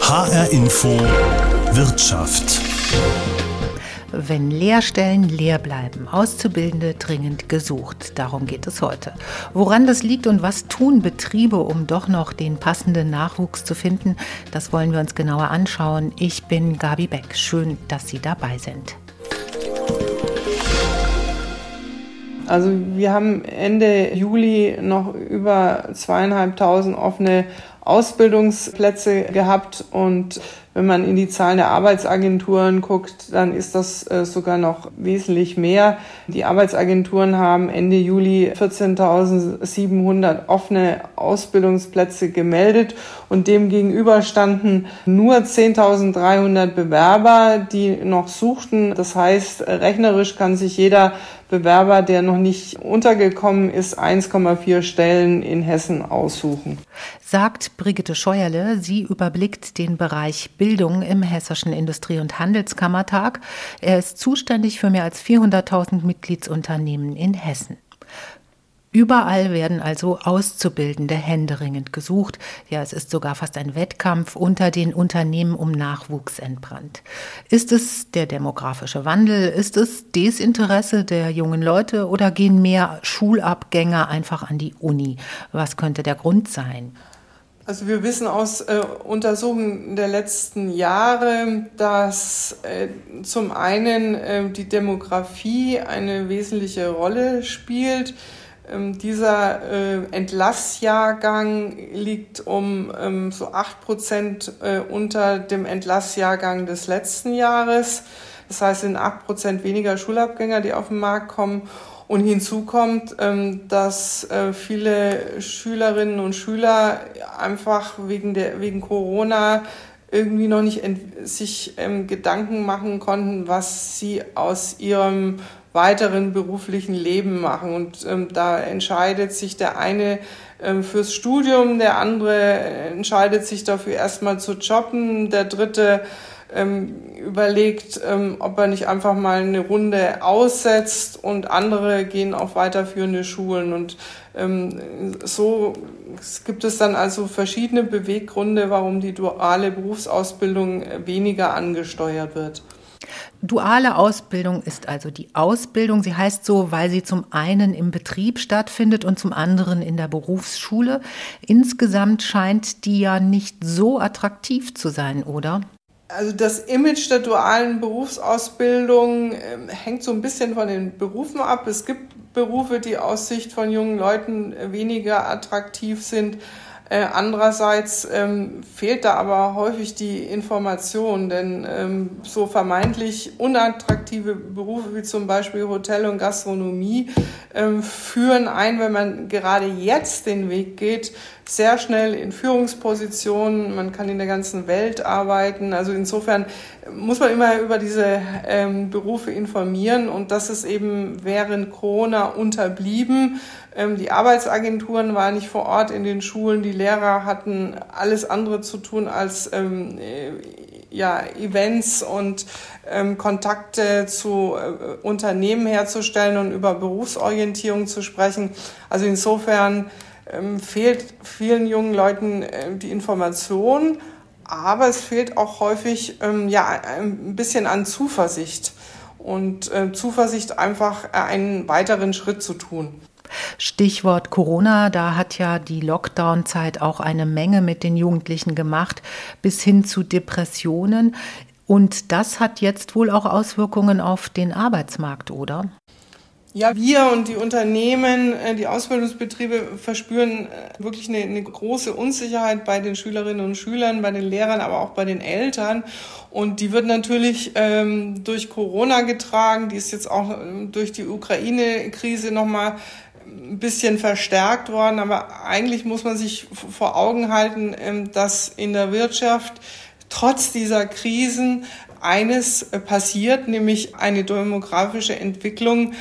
HR Info Wirtschaft. Wenn Lehrstellen leer bleiben, Auszubildende dringend gesucht. Darum geht es heute. Woran das liegt und was tun Betriebe, um doch noch den passenden Nachwuchs zu finden, das wollen wir uns genauer anschauen. Ich bin Gabi Beck. Schön, dass Sie dabei sind. Also wir haben Ende Juli noch über zweieinhalbtausend offene Ausbildungsplätze gehabt und wenn man in die Zahlen der Arbeitsagenturen guckt, dann ist das äh, sogar noch wesentlich mehr. Die Arbeitsagenturen haben Ende Juli 14.700 offene Ausbildungsplätze gemeldet und dem gegenüber standen nur 10.300 Bewerber, die noch suchten. Das heißt, rechnerisch kann sich jeder Bewerber, der noch nicht untergekommen ist, 1,4 Stellen in Hessen aussuchen. Sagt Brigitte Scheuerle. Sie überblickt den Bereich Bildung im Hessischen Industrie- und Handelskammertag. Er ist zuständig für mehr als 400.000 Mitgliedsunternehmen in Hessen. Überall werden also Auszubildende händeringend gesucht. Ja, es ist sogar fast ein Wettkampf unter den Unternehmen um Nachwuchs entbrannt. Ist es der demografische Wandel? Ist es Desinteresse der jungen Leute oder gehen mehr Schulabgänger einfach an die Uni? Was könnte der Grund sein? Also wir wissen aus äh, Untersuchungen der letzten Jahre, dass äh, zum einen äh, die Demografie eine wesentliche Rolle spielt. Ähm, dieser äh, Entlassjahrgang liegt um ähm, so acht Prozent äh, unter dem Entlassjahrgang des letzten Jahres. Das heißt, es sind acht Prozent weniger Schulabgänger, die auf den Markt kommen. Und hinzu kommt, ähm, dass äh, viele Schülerinnen und Schüler einfach wegen der, wegen Corona irgendwie noch nicht sich ähm, Gedanken machen konnten, was sie aus ihrem weiteren beruflichen Leben machen. Und ähm, da entscheidet sich der eine fürs Studium, der andere entscheidet sich dafür erstmal zu jobben, der dritte ähm, überlegt, ähm, ob er nicht einfach mal eine Runde aussetzt und andere gehen auf weiterführende Schulen. Und ähm, so gibt es dann also verschiedene Beweggründe, warum die duale Berufsausbildung weniger angesteuert wird. Duale Ausbildung ist also die Ausbildung. Sie heißt so, weil sie zum einen im Betrieb stattfindet und zum anderen in der Berufsschule. Insgesamt scheint die ja nicht so attraktiv zu sein, oder? Also das Image der dualen Berufsausbildung äh, hängt so ein bisschen von den Berufen ab. Es gibt Berufe, die aus Sicht von jungen Leuten weniger attraktiv sind. Äh, andererseits ähm, fehlt da aber häufig die Information, denn ähm, so vermeintlich unattraktive Berufe wie zum Beispiel Hotel und Gastronomie ähm, führen ein, wenn man gerade jetzt den Weg geht, sehr schnell in Führungspositionen. Man kann in der ganzen Welt arbeiten. Also insofern muss man immer über diese ähm, Berufe informieren und das ist eben während Corona unterblieben. Ähm, die Arbeitsagenturen waren nicht vor Ort in den Schulen. Die Lehrer hatten alles andere zu tun als ähm, äh, ja, Events und ähm, Kontakte zu äh, Unternehmen herzustellen und über Berufsorientierung zu sprechen. Also insofern ähm, fehlt vielen jungen Leuten äh, die Information, aber es fehlt auch häufig ähm, ja, ein bisschen an Zuversicht und äh, Zuversicht einfach äh, einen weiteren Schritt zu tun. Stichwort Corona, da hat ja die Lockdown-Zeit auch eine Menge mit den Jugendlichen gemacht, bis hin zu Depressionen. Und das hat jetzt wohl auch Auswirkungen auf den Arbeitsmarkt, oder? Ja, wir und die Unternehmen, äh, die Ausbildungsbetriebe verspüren äh, wirklich eine, eine, große Unsicherheit bei den Schülerinnen und Schülern, bei den Lehrern, aber auch bei den Eltern. Und die wird natürlich ähm, durch Corona getragen. Die ist jetzt auch ähm, durch die Ukraine-Krise nochmal ein bisschen verstärkt worden. Aber eigentlich muss man sich vor Augen halten, ähm, dass in der Wirtschaft trotz dieser Krisen eines äh, passiert, nämlich eine demografische Entwicklung,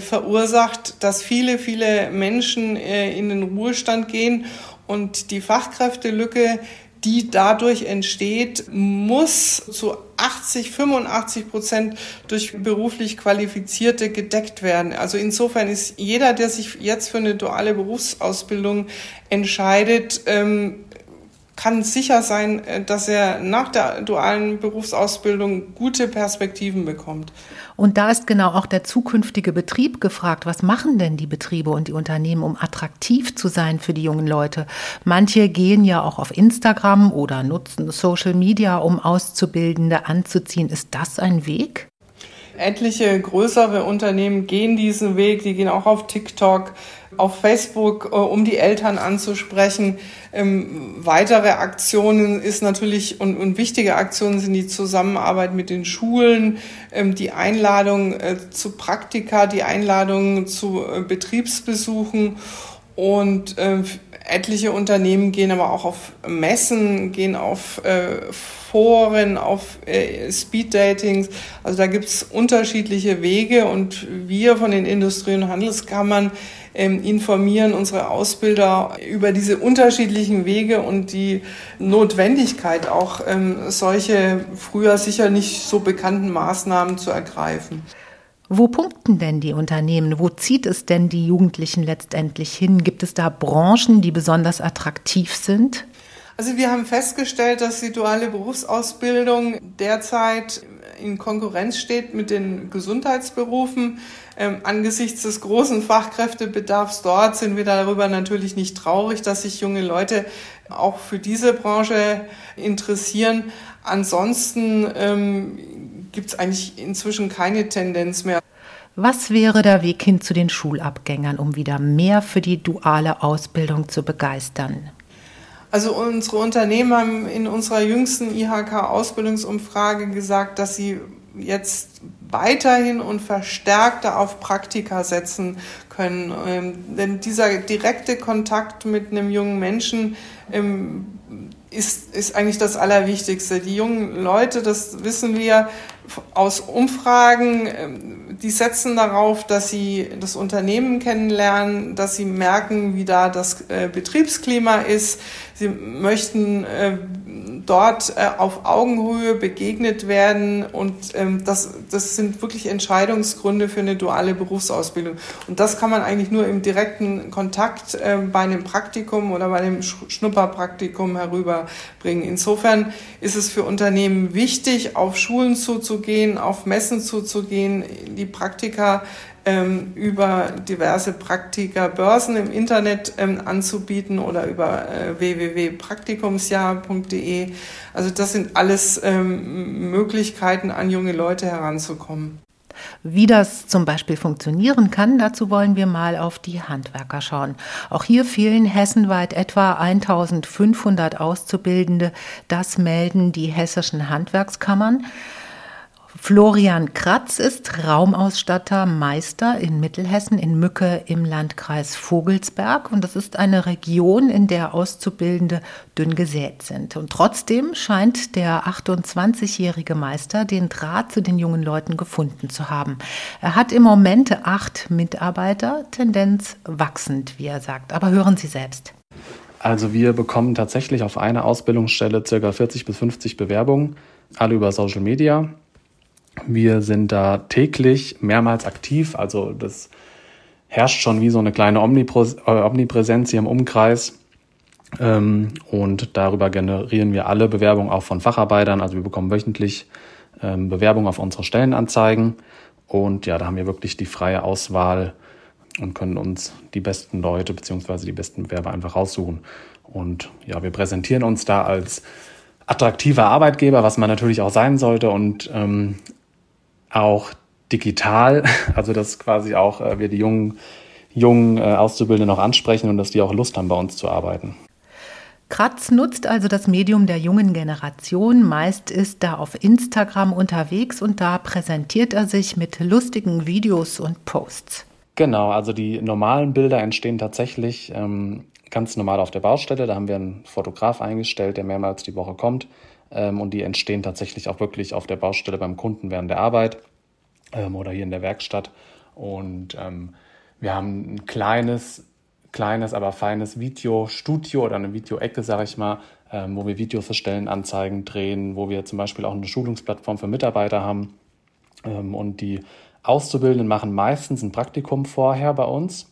verursacht, dass viele, viele Menschen äh, in den Ruhestand gehen und die Fachkräftelücke, die dadurch entsteht, muss zu 80, 85 Prozent durch beruflich Qualifizierte gedeckt werden. Also insofern ist jeder, der sich jetzt für eine duale Berufsausbildung entscheidet, ähm, kann sicher sein, äh, dass er nach der dualen Berufsausbildung gute Perspektiven bekommt. Und da ist genau auch der zukünftige Betrieb gefragt. Was machen denn die Betriebe und die Unternehmen, um attraktiv zu sein für die jungen Leute? Manche gehen ja auch auf Instagram oder nutzen Social Media, um Auszubildende anzuziehen. Ist das ein Weg? Etliche größere Unternehmen gehen diesen Weg, die gehen auch auf TikTok, auf Facebook, äh, um die Eltern anzusprechen. Ähm, weitere Aktionen ist natürlich und, und, wichtige Aktionen sind die Zusammenarbeit mit den Schulen, ähm, die Einladung äh, zu Praktika, die Einladung zu äh, Betriebsbesuchen und äh, etliche Unternehmen gehen aber auch auf Messen, gehen auf äh, Foren, auf äh, Speed-Datings. Also da gibt's unterschiedliche Wege und wir von den Industrie- und Handelskammern ähm, informieren unsere Ausbilder über diese unterschiedlichen Wege und die Notwendigkeit, auch ähm, solche früher sicher nicht so bekannten Maßnahmen zu ergreifen. Wo punkten denn die Unternehmen? Wo zieht es denn die Jugendlichen letztendlich hin? Gibt es da Branchen, die besonders attraktiv sind? Also wir haben festgestellt, dass die duale Berufsausbildung derzeit in Konkurrenz steht mit den Gesundheitsberufen. Ähm, angesichts des großen Fachkräftebedarfs dort sind wir darüber natürlich nicht traurig, dass sich junge Leute auch für diese Branche interessieren. Ansonsten ähm, gibt es eigentlich inzwischen keine Tendenz mehr. Was wäre der Weg hin zu den Schulabgängern, um wieder mehr für die duale Ausbildung zu begeistern? Also unsere Unternehmen haben in unserer jüngsten IHK-Ausbildungsumfrage gesagt, dass sie jetzt weiterhin und verstärkter auf Praktika setzen können. Ähm, denn dieser direkte Kontakt mit einem jungen Menschen ähm, ist, ist eigentlich das Allerwichtigste. Die jungen Leute, das wissen wir aus Umfragen, ähm, die setzen darauf, dass sie das Unternehmen kennenlernen, dass sie merken, wie da das äh, Betriebsklima ist. Sie möchten äh, dort äh, auf Augenhöhe begegnet werden und ähm, das, das sind wirklich Entscheidungsgründe für eine duale Berufsausbildung. Und das kann man eigentlich nur im direkten Kontakt äh, bei einem Praktikum oder bei einem Schnupperpraktikum herüberbringen. Insofern ist es für Unternehmen wichtig, auf Schulen zuzugehen, auf Messen zuzugehen, die Praktika ähm, über diverse Praktikerbörsen im Internet ähm, anzubieten oder über äh, www.praktikumsjahr.de. Also das sind alles ähm, Möglichkeiten, an junge Leute heranzukommen. Wie das zum Beispiel funktionieren kann, dazu wollen wir mal auf die Handwerker schauen. Auch hier fehlen hessenweit etwa 1500 Auszubildende. Das melden die hessischen Handwerkskammern. Florian Kratz ist Raumausstatter Meister in Mittelhessen in Mücke im Landkreis Vogelsberg und das ist eine Region, in der Auszubildende dünn gesät sind. Und trotzdem scheint der 28-jährige Meister den Draht zu den jungen Leuten gefunden zu haben. Er hat im Moment acht Mitarbeiter, Tendenz wachsend, wie er sagt. Aber hören Sie selbst. Also wir bekommen tatsächlich auf eine Ausbildungsstelle ca. 40 bis 50 Bewerbungen, alle über Social Media. Wir sind da täglich mehrmals aktiv, also das herrscht schon wie so eine kleine äh, Omnipräsenz hier im Umkreis. Ähm, und darüber generieren wir alle Bewerbungen auch von Facharbeitern. Also wir bekommen wöchentlich ähm, Bewerbungen auf unsere Stellenanzeigen. Und ja, da haben wir wirklich die freie Auswahl und können uns die besten Leute beziehungsweise die besten Bewerber einfach raussuchen. Und ja, wir präsentieren uns da als attraktiver Arbeitgeber, was man natürlich auch sein sollte. Und ähm, auch digital, also dass quasi auch äh, wir die jungen, jungen äh, Auszubildenden noch ansprechen und dass die auch Lust haben, bei uns zu arbeiten. Kratz nutzt also das Medium der jungen Generation. Meist ist er auf Instagram unterwegs und da präsentiert er sich mit lustigen Videos und Posts. Genau, also die normalen Bilder entstehen tatsächlich ähm, ganz normal auf der Baustelle. Da haben wir einen Fotograf eingestellt, der mehrmals die Woche kommt und die entstehen tatsächlich auch wirklich auf der Baustelle beim Kunden während der Arbeit ähm, oder hier in der Werkstatt. Und ähm, wir haben ein kleines, kleines, aber feines Videostudio oder eine Videoecke, sage ich mal, ähm, wo wir Videos für Stellenanzeigen drehen, wo wir zum Beispiel auch eine Schulungsplattform für Mitarbeiter haben. Ähm, und die Auszubildenden machen meistens ein Praktikum vorher bei uns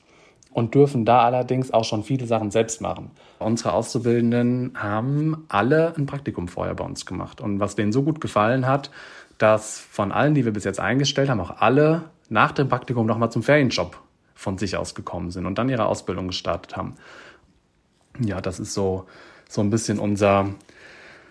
und dürfen da allerdings auch schon viele Sachen selbst machen. Unsere Auszubildenden haben alle ein Praktikum vorher bei uns gemacht. Und was denen so gut gefallen hat, dass von allen, die wir bis jetzt eingestellt haben, auch alle nach dem Praktikum nochmal zum Ferienjob von sich aus gekommen sind und dann ihre Ausbildung gestartet haben. Ja, das ist so, so ein bisschen unser,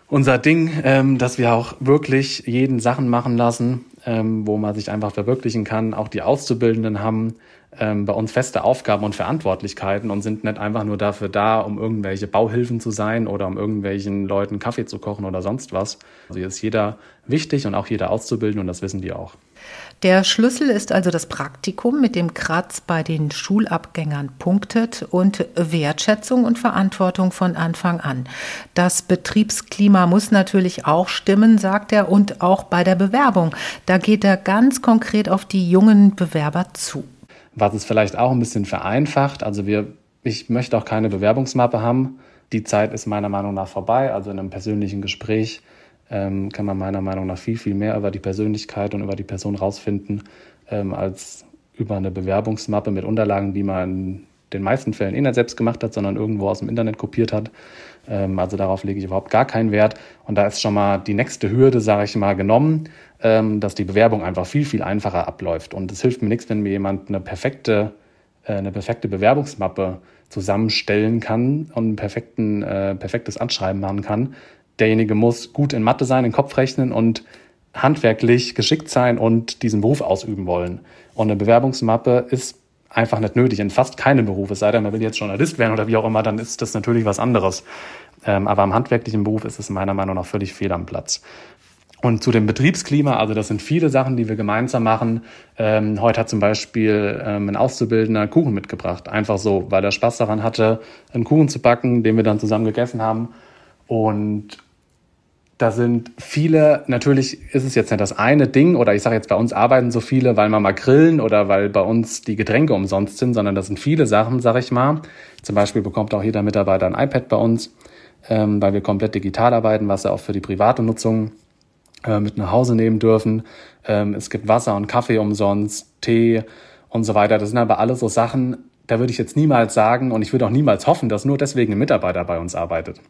unser Ding, ähm, dass wir auch wirklich jeden Sachen machen lassen, ähm, wo man sich einfach verwirklichen kann. Auch die Auszubildenden haben ähm, bei uns feste Aufgaben und Verantwortlichkeiten und sind nicht einfach nur dafür da, um irgendwelche Bauhilfen zu sein oder um irgendwelchen Leuten Kaffee zu kochen oder sonst was. Also hier ist jeder wichtig und auch jeder Auszubildende und das wissen die auch. Der Schlüssel ist also das Praktikum, mit dem Kratz bei den Schulabgängern punktet und Wertschätzung und Verantwortung von Anfang an. Das Betriebsklima muss natürlich auch stimmen, sagt er, und auch bei der Bewerbung. Da geht er ganz konkret auf die jungen Bewerber zu. Was es vielleicht auch ein bisschen vereinfacht, also wir, ich möchte auch keine Bewerbungsmappe haben. Die Zeit ist meiner Meinung nach vorbei, also in einem persönlichen Gespräch ähm, kann man meiner Meinung nach viel, viel mehr über die Persönlichkeit und über die Person rausfinden, ähm, als über eine Bewerbungsmappe mit Unterlagen, die man in den meisten Fällen eh nicht selbst gemacht hat, sondern irgendwo aus dem Internet kopiert hat. Ähm, also darauf lege ich überhaupt gar keinen Wert. Und da ist schon mal die nächste Hürde, sage ich mal, genommen, ähm, dass die Bewerbung einfach viel, viel einfacher abläuft. Und es hilft mir nichts, wenn mir jemand eine perfekte, äh, eine perfekte Bewerbungsmappe zusammenstellen kann und ein perfekten, äh, perfektes Anschreiben machen kann, derjenige muss gut in Mathe sein, in Kopf rechnen und handwerklich geschickt sein und diesen Beruf ausüben wollen. Und eine Bewerbungsmappe ist einfach nicht nötig in fast keinem Beruf. Es sei denn, man will jetzt Journalist werden oder wie auch immer, dann ist das natürlich was anderes. Ähm, aber im handwerklichen Beruf ist es meiner Meinung nach völlig fehl am Platz. Und zu dem Betriebsklima, also das sind viele Sachen, die wir gemeinsam machen. Ähm, heute hat zum Beispiel ähm, ein Auszubildender Kuchen mitgebracht. Einfach so, weil er Spaß daran hatte, einen Kuchen zu backen, den wir dann zusammen gegessen haben. Und da sind viele, natürlich ist es jetzt nicht das eine Ding, oder ich sage jetzt, bei uns arbeiten so viele, weil wir mal grillen oder weil bei uns die Getränke umsonst sind, sondern das sind viele Sachen, sage ich mal. Zum Beispiel bekommt auch jeder Mitarbeiter ein iPad bei uns, ähm, weil wir komplett digital arbeiten, was sie auch für die private Nutzung äh, mit nach Hause nehmen dürfen. Ähm, es gibt Wasser und Kaffee umsonst, Tee und so weiter. Das sind aber alles so Sachen, da würde ich jetzt niemals sagen und ich würde auch niemals hoffen, dass nur deswegen ein Mitarbeiter bei uns arbeitet.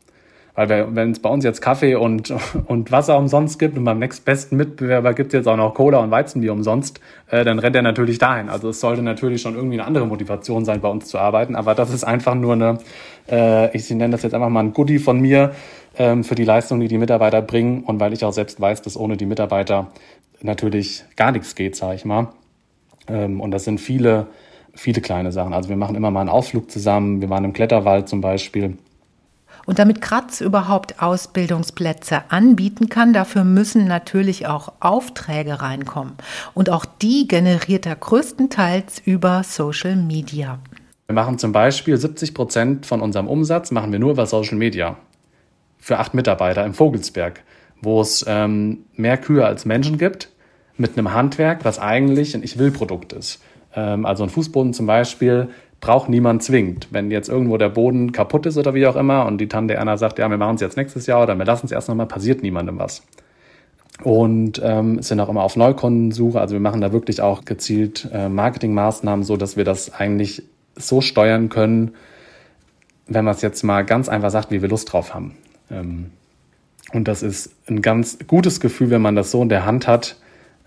Weil wenn es bei uns jetzt Kaffee und, und Wasser umsonst gibt und beim nächstbesten Mitbewerber gibt es jetzt auch noch Cola und Weizenbier umsonst, äh, dann rennt er natürlich dahin. Also es sollte natürlich schon irgendwie eine andere Motivation sein, bei uns zu arbeiten. Aber das ist einfach nur eine, äh, ich nenne das jetzt einfach mal ein Goodie von mir ähm, für die Leistung, die die Mitarbeiter bringen. Und weil ich auch selbst weiß, dass ohne die Mitarbeiter natürlich gar nichts geht, sage ich mal. Ähm, und das sind viele, viele kleine Sachen. Also wir machen immer mal einen Ausflug zusammen. Wir waren im Kletterwald zum Beispiel und damit Kratz überhaupt Ausbildungsplätze anbieten kann, dafür müssen natürlich auch Aufträge reinkommen. Und auch die generiert er größtenteils über Social Media. Wir machen zum Beispiel 70 Prozent von unserem Umsatz machen wir nur über Social Media. Für acht Mitarbeiter im Vogelsberg, wo es ähm, mehr Kühe als Menschen gibt, mit einem Handwerk, was eigentlich ein Ich-Will-Produkt ist. Ähm, also ein Fußboden zum Beispiel braucht niemand zwingend. Wenn jetzt irgendwo der Boden kaputt ist oder wie auch immer und die Tante Erna sagt, ja, wir machen es jetzt nächstes Jahr oder wir lassen es erst nochmal, passiert niemandem was. Und ähm, sind auch immer auf Neukundensuche. Also wir machen da wirklich auch gezielt äh, Marketingmaßnahmen, so dass wir das eigentlich so steuern können, wenn man es jetzt mal ganz einfach sagt, wie wir Lust drauf haben. Ähm, und das ist ein ganz gutes Gefühl, wenn man das so in der Hand hat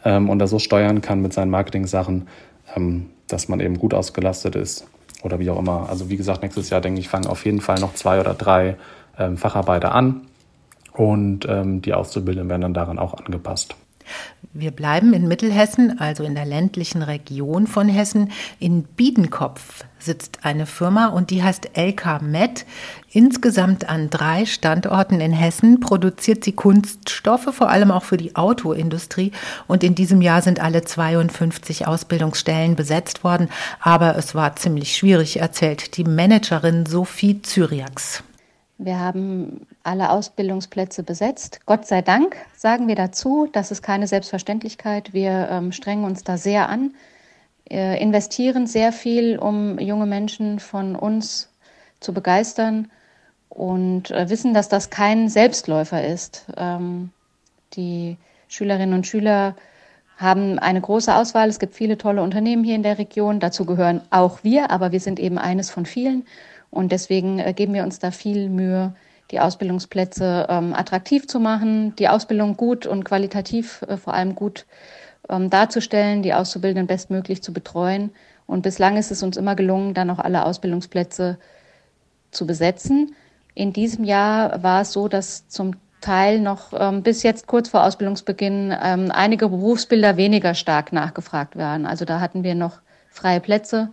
ähm, und das so steuern kann mit seinen Marketing-Sachen, ähm, dass man eben gut ausgelastet ist oder wie auch immer. Also wie gesagt, nächstes Jahr denke ich, fangen auf jeden Fall noch zwei oder drei ähm, Facharbeiter an und ähm, die Auszubildenden werden dann daran auch angepasst. Wir bleiben in Mittelhessen, also in der ländlichen Region von Hessen. In Biedenkopf sitzt eine Firma und die heißt LK Met. Insgesamt an drei Standorten in Hessen produziert sie Kunststoffe, vor allem auch für die Autoindustrie. Und in diesem Jahr sind alle 52 Ausbildungsstellen besetzt worden. Aber es war ziemlich schwierig, erzählt die Managerin Sophie Zyriax. Wir haben alle Ausbildungsplätze besetzt. Gott sei Dank sagen wir dazu. Das ist keine Selbstverständlichkeit. Wir ähm, strengen uns da sehr an, äh, investieren sehr viel, um junge Menschen von uns zu begeistern und äh, wissen, dass das kein Selbstläufer ist. Ähm, die Schülerinnen und Schüler haben eine große Auswahl. Es gibt viele tolle Unternehmen hier in der Region. Dazu gehören auch wir, aber wir sind eben eines von vielen. Und deswegen äh, geben wir uns da viel Mühe, die Ausbildungsplätze ähm, attraktiv zu machen, die Ausbildung gut und qualitativ äh, vor allem gut ähm, darzustellen, die Auszubildenden bestmöglich zu betreuen. Und bislang ist es uns immer gelungen, dann auch alle Ausbildungsplätze zu besetzen. In diesem Jahr war es so, dass zum Teil noch ähm, bis jetzt kurz vor Ausbildungsbeginn ähm, einige Berufsbilder weniger stark nachgefragt waren. Also da hatten wir noch freie Plätze.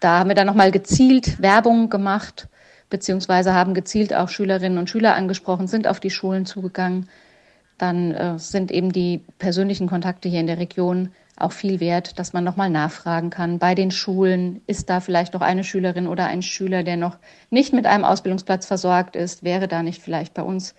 Da haben wir dann nochmal gezielt Werbung gemacht, beziehungsweise haben gezielt auch Schülerinnen und Schüler angesprochen, sind auf die Schulen zugegangen. Dann äh, sind eben die persönlichen Kontakte hier in der Region auch viel wert, dass man nochmal nachfragen kann. Bei den Schulen ist da vielleicht noch eine Schülerin oder ein Schüler, der noch nicht mit einem Ausbildungsplatz versorgt ist. Wäre da nicht vielleicht bei uns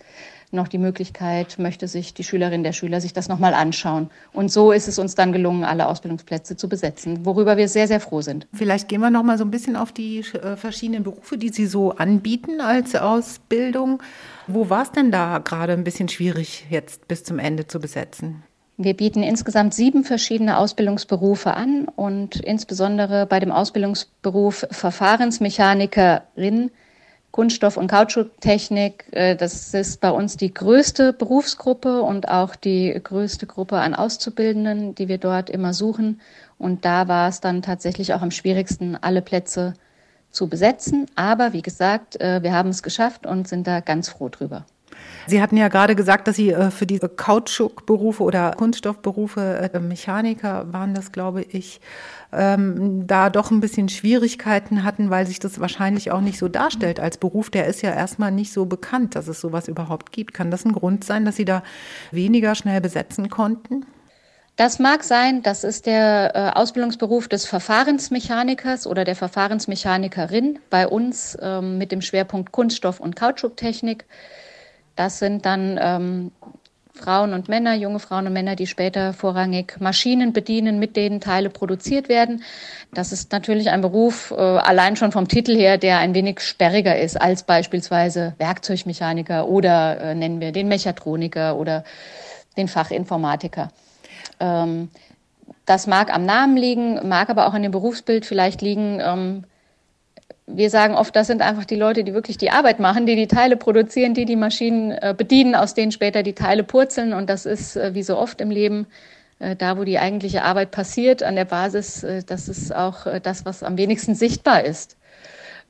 noch die Möglichkeit, möchte sich die Schülerin der Schüler sich das nochmal anschauen. Und so ist es uns dann gelungen, alle Ausbildungsplätze zu besetzen, worüber wir sehr, sehr froh sind. Vielleicht gehen wir nochmal so ein bisschen auf die äh, verschiedenen Berufe, die Sie so anbieten als Ausbildung. Wo war es denn da gerade ein bisschen schwierig, jetzt bis zum Ende zu besetzen? Wir bieten insgesamt sieben verschiedene Ausbildungsberufe an und insbesondere bei dem Ausbildungsberuf Verfahrensmechanikerin Kunststoff- und Kautschuktechnik. Äh, das ist bei uns die größte Berufsgruppe und auch die größte Gruppe an Auszubildenden, die wir dort immer suchen. Und da war es dann tatsächlich auch am schwierigsten, alle Plätze zu besetzen. Aber wie gesagt, äh, wir haben es geschafft und sind da ganz froh drüber. Sie hatten ja gerade gesagt, dass Sie äh, für diese Kautschukberufe oder Kunststoffberufe, äh, Mechaniker waren das, glaube ich, ähm, da doch ein bisschen Schwierigkeiten hatten, weil sich das wahrscheinlich auch nicht so darstellt als Beruf. Der ist ja erstmal nicht so bekannt, dass es sowas überhaupt gibt. Kann das ein Grund sein, dass Sie da weniger schnell besetzen konnten? Das mag sein, das ist der äh, Ausbildungsberuf des Verfahrensmechanikers oder der Verfahrensmechanikerin bei uns ähm, mit dem Schwerpunkt Kunststoff- und Kautschuktechnik. Das sind dann ähm, Frauen und Männer, junge Frauen und Männer, die später vorrangig Maschinen bedienen, mit denen Teile produziert werden. Das ist natürlich ein Beruf, äh, allein schon vom Titel her, der ein wenig sperriger ist als beispielsweise Werkzeugmechaniker oder äh, nennen wir den Mechatroniker oder den Fachinformatiker. Ähm, das mag am Namen liegen, mag aber auch an dem Berufsbild vielleicht liegen. Ähm, wir sagen oft, das sind einfach die Leute, die wirklich die Arbeit machen, die die Teile produzieren, die die Maschinen äh, bedienen, aus denen später die Teile purzeln. Und das ist, äh, wie so oft im Leben, äh, da, wo die eigentliche Arbeit passiert, an der Basis, das ist auch das, was am wenigsten sichtbar ist.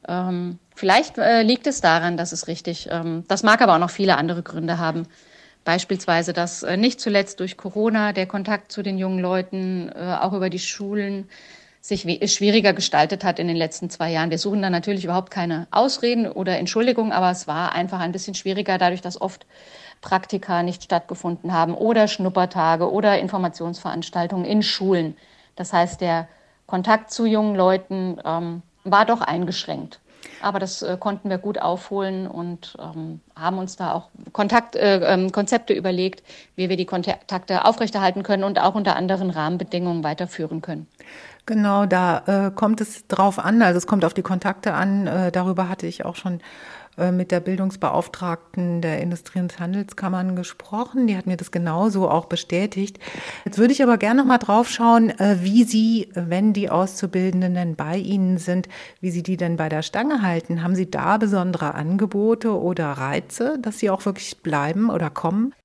Ähm, vielleicht liegt es daran, dass es richtig. Ähm, das mag aber auch noch viele andere Gründe haben. Beispielsweise, dass nicht zuletzt durch Corona der Kontakt zu den jungen Leuten, auch über die Schulen, sich schwieriger gestaltet hat in den letzten zwei Jahren. Wir suchen da natürlich überhaupt keine Ausreden oder Entschuldigungen, aber es war einfach ein bisschen schwieriger, dadurch, dass oft Praktika nicht stattgefunden haben oder Schnuppertage oder Informationsveranstaltungen in Schulen. Das heißt, der Kontakt zu jungen Leuten ähm, war doch eingeschränkt. Aber das äh, konnten wir gut aufholen und ähm, haben uns da auch Kontakt, äh, äh, Konzepte überlegt, wie wir die Kontakte aufrechterhalten können und auch unter anderen Rahmenbedingungen weiterführen können. Genau, da äh, kommt es drauf an, also es kommt auf die Kontakte an. Äh, darüber hatte ich auch schon äh, mit der Bildungsbeauftragten der Industrie- und Handelskammern gesprochen. Die hat mir das genauso auch bestätigt. Jetzt würde ich aber gerne noch mal drauf schauen, äh, wie Sie, wenn die Auszubildenden bei Ihnen sind, wie Sie die denn bei der Stange halten. Haben Sie da besondere Angebote oder Reize, dass sie auch wirklich bleiben oder kommen?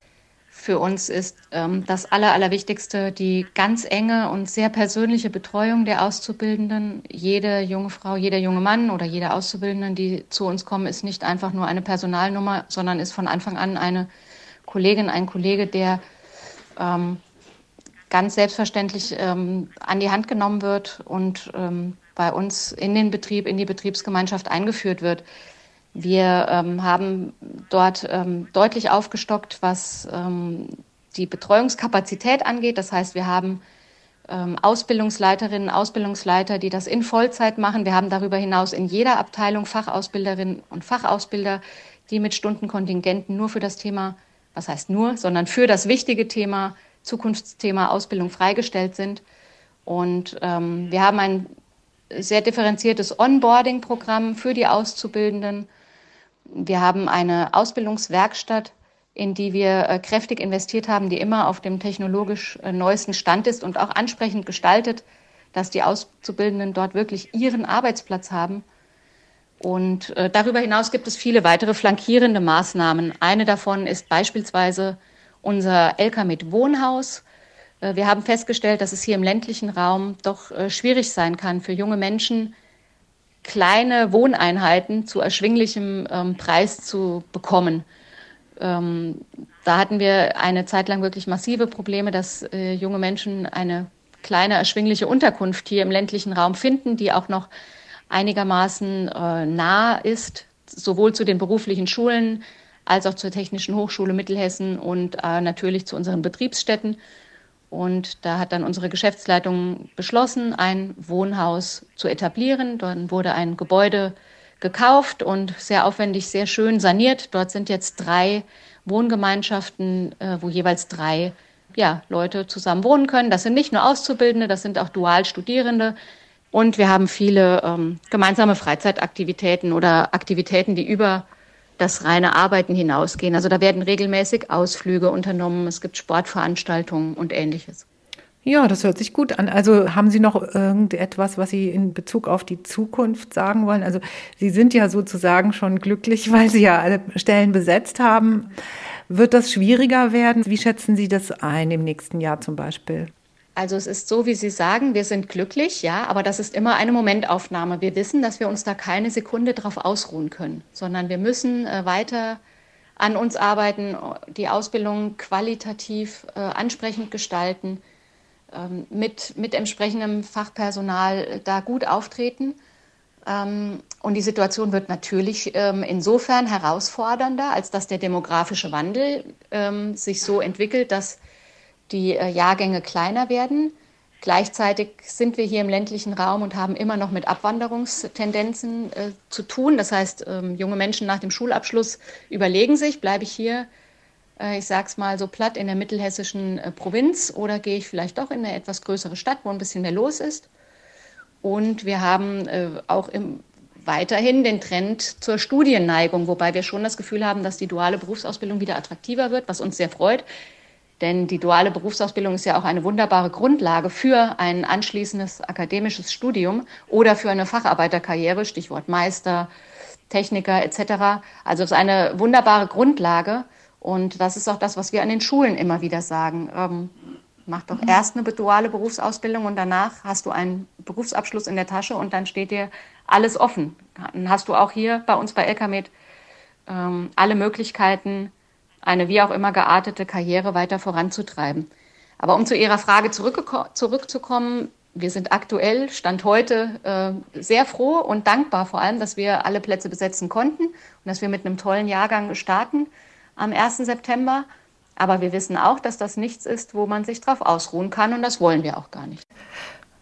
Für uns ist ähm, das Aller, Allerwichtigste die ganz enge und sehr persönliche Betreuung der Auszubildenden. Jede junge Frau, jeder junge Mann oder jede Auszubildenden, die zu uns kommen, ist nicht einfach nur eine Personalnummer, sondern ist von Anfang an eine Kollegin, ein Kollege, der ähm, ganz selbstverständlich ähm, an die Hand genommen wird und ähm, bei uns in den Betrieb, in die Betriebsgemeinschaft eingeführt wird. Wir ähm, haben dort ähm, deutlich aufgestockt, was ähm, die Betreuungskapazität angeht. Das heißt, wir haben ähm, Ausbildungsleiterinnen, Ausbildungsleiter, die das in Vollzeit machen. Wir haben darüber hinaus in jeder Abteilung Fachausbilderinnen und Fachausbilder, die mit Stundenkontingenten nur für das Thema, was heißt nur, sondern für das wichtige Thema, Zukunftsthema Ausbildung freigestellt sind. Und ähm, wir haben ein sehr differenziertes Onboarding-Programm für die Auszubildenden wir haben eine Ausbildungswerkstatt, in die wir äh, kräftig investiert haben, die immer auf dem technologisch äh, neuesten Stand ist und auch ansprechend gestaltet, dass die Auszubildenden dort wirklich ihren Arbeitsplatz haben. Und äh, darüber hinaus gibt es viele weitere flankierende Maßnahmen. Eine davon ist beispielsweise unser LKMIT Wohnhaus. Äh, wir haben festgestellt, dass es hier im ländlichen Raum doch schwierig sein kann für junge Menschen, kleine Wohneinheiten zu erschwinglichem ähm, Preis zu bekommen. Ähm, da hatten wir eine Zeit lang wirklich massive Probleme, dass äh, junge Menschen eine kleine, erschwingliche Unterkunft hier im ländlichen Raum finden, die auch noch einigermaßen äh, nah ist, sowohl zu den beruflichen Schulen als auch zur Technischen Hochschule Mittelhessen und äh, natürlich zu unseren Betriebsstätten. Und da hat dann unsere Geschäftsleitung beschlossen, ein Wohnhaus zu etablieren. Dann wurde ein Gebäude gekauft und sehr aufwendig, sehr schön saniert. Dort sind jetzt drei Wohngemeinschaften, äh, wo jeweils drei ja, Leute zusammen wohnen können. Das sind nicht nur Auszubildende, das sind auch Dualstudierende. Und wir haben viele ähm, gemeinsame Freizeitaktivitäten oder Aktivitäten, die über das reine Arbeiten hinausgehen. Also da werden regelmäßig Ausflüge unternommen, es gibt Sportveranstaltungen und ähnliches. Ja, das hört sich gut an. Also haben Sie noch irgendetwas, was Sie in Bezug auf die Zukunft sagen wollen? Also Sie sind ja sozusagen schon glücklich, weil Sie ja alle Stellen besetzt haben. Wird das schwieriger werden? Wie schätzen Sie das ein im nächsten Jahr zum Beispiel? Also es ist so, wie Sie sagen, wir sind glücklich, ja, aber das ist immer eine Momentaufnahme. Wir wissen, dass wir uns da keine Sekunde drauf ausruhen können, sondern wir müssen äh, weiter an uns arbeiten, die Ausbildung qualitativ äh, ansprechend gestalten ähm, mit, mit entsprechendem Fachpersonal da gut auftreten. Ähm, und die Situation wird natürlich ähm, insofern herausfordernder, als dass der demografische Wandel sich so entwickelt, dass die äh, Jahrgänge kleiner werden. Gleichzeitig sind wir hier im ländlichen Raum und haben immer noch mit Abwanderungstendenzen äh, zu tun. Das heißt, ähm, junge Menschen nach dem Schulabschluss überlegen sich, bleibe ich hier äh, ich sage es mal so platt, in der mittelhessischen äh, Provinz oder gehe ich vielleicht doch in eine etwas größere Stadt, wo ein bisschen mehr los ist. Und wir haben äh, auch im, weiterhin den Trend zur Studienneigung, wobei wir schon das Gefühl haben, dass die duale Berufsausbildung wieder attraktiver wird, was uns sehr freut. Denn die duale Berufsausbildung ist ja auch eine wunderbare Grundlage für ein anschließendes akademisches Studium oder für eine Facharbeiterkarriere, Stichwort Meister, Techniker etc. Also es ist eine wunderbare Grundlage. Und das ist auch das, was wir an den Schulen immer wieder sagen. Ähm, mach doch erst eine duale Berufsausbildung und danach hast du einen Berufsabschluss in der Tasche und dann steht dir alles offen. Dann hast du auch hier bei uns bei LKMed ähm, alle Möglichkeiten, eine wie auch immer geartete Karriere weiter voranzutreiben. Aber um zu Ihrer Frage zurückzukommen, wir sind aktuell, Stand heute, äh, sehr froh und dankbar vor allem, dass wir alle Plätze besetzen konnten und dass wir mit einem tollen Jahrgang starten am 1. September. Aber wir wissen auch, dass das nichts ist, wo man sich drauf ausruhen kann und das wollen wir auch gar nicht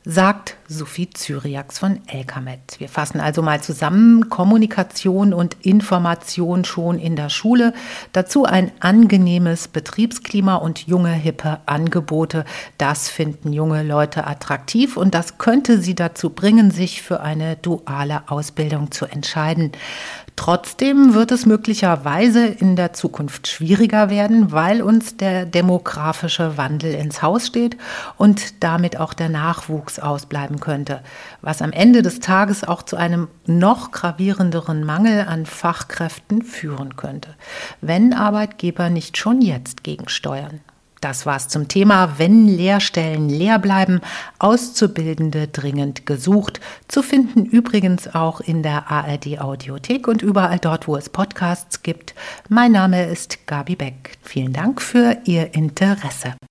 sagt Sophie Zyriax von Elkamet. Wir fassen also mal zusammen Kommunikation und Information schon in der Schule, dazu ein angenehmes Betriebsklima und junge, hippe Angebote. Das finden junge Leute attraktiv und das könnte sie dazu bringen, sich für eine duale Ausbildung zu entscheiden. Trotzdem wird es möglicherweise in der Zukunft schwieriger werden, weil uns der demografische Wandel ins Haus steht und damit auch der Nachwuchs ausbleiben könnte, was am Ende des Tages auch zu einem noch gravierenderen Mangel an Fachkräften führen könnte, wenn Arbeitgeber nicht schon jetzt gegensteuern. Das war's zum Thema, wenn Lehrstellen leer bleiben, Auszubildende dringend gesucht. Zu finden übrigens auch in der ARD Audiothek und überall dort, wo es Podcasts gibt. Mein Name ist Gabi Beck. Vielen Dank für Ihr Interesse.